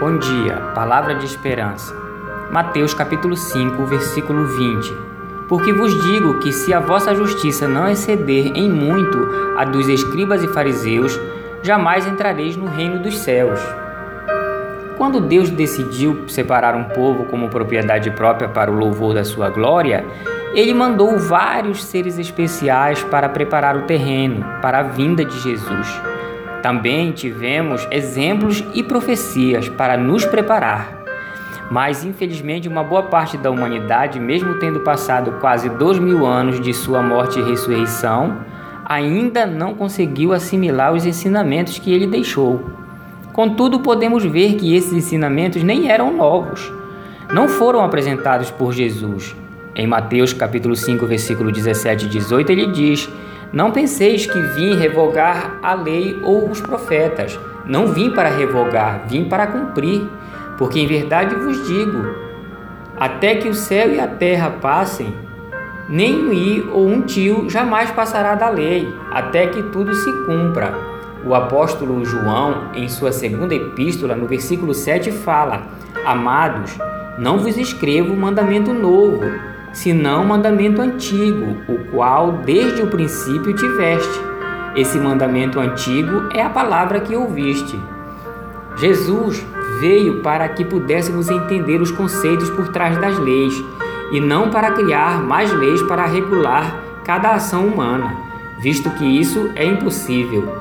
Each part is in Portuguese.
Bom dia, palavra de esperança. Mateus capítulo 5, versículo 20. Porque vos digo que se a vossa justiça não exceder em muito a dos escribas e fariseus, jamais entrareis no reino dos céus. Quando Deus decidiu separar um povo como propriedade própria para o louvor da sua glória, ele mandou vários seres especiais para preparar o terreno para a vinda de Jesus. Também tivemos exemplos e profecias para nos preparar. Mas, infelizmente, uma boa parte da humanidade, mesmo tendo passado quase dois mil anos de sua morte e ressurreição, ainda não conseguiu assimilar os ensinamentos que ele deixou. Contudo, podemos ver que esses ensinamentos nem eram novos. Não foram apresentados por Jesus. Em Mateus capítulo 5, versículo 17 e 18, ele diz: não penseis que vim revogar a lei ou os profetas. Não vim para revogar, vim para cumprir. Porque em verdade vos digo: até que o céu e a terra passem, nem um i ou um tio jamais passará da lei, até que tudo se cumpra. O apóstolo João, em sua segunda epístola, no versículo 7, fala: Amados, não vos escrevo mandamento novo senão mandamento antigo, o qual desde o princípio tiveste. Esse mandamento antigo é a palavra que ouviste. Jesus veio para que pudéssemos entender os conceitos por trás das leis e não para criar mais leis para regular cada ação humana, visto que isso é impossível.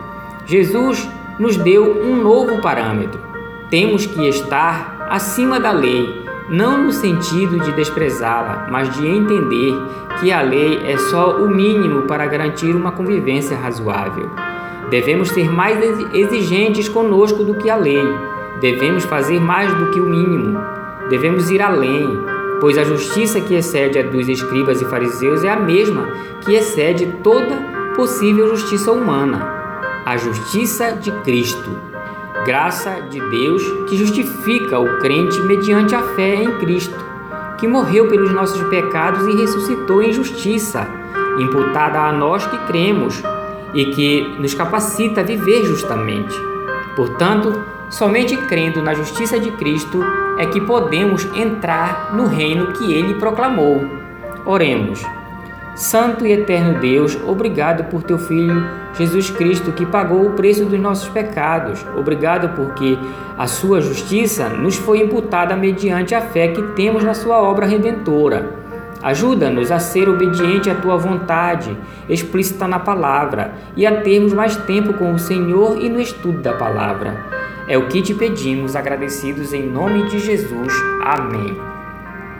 Jesus nos deu um novo parâmetro. Temos que estar acima da lei não no sentido de desprezá-la, mas de entender que a lei é só o mínimo para garantir uma convivência razoável. Devemos ser mais exigentes conosco do que a lei. Devemos fazer mais do que o mínimo. Devemos ir além, pois a justiça que excede a dos escribas e fariseus é a mesma que excede toda possível justiça humana a justiça de Cristo graça de Deus que justifica o crente mediante a fé em Cristo, que morreu pelos nossos pecados e ressuscitou em justiça, imputada a nós que cremos e que nos capacita a viver justamente. Portanto, somente crendo na justiça de Cristo é que podemos entrar no reino que ele proclamou. Oremos. Santo e eterno Deus, obrigado por teu Filho Jesus Cristo que pagou o preço dos nossos pecados. Obrigado porque a sua justiça nos foi imputada mediante a fé que temos na sua obra redentora. Ajuda-nos a ser obediente à tua vontade, explícita na palavra, e a termos mais tempo com o Senhor e no estudo da palavra. É o que te pedimos, agradecidos em nome de Jesus. Amém.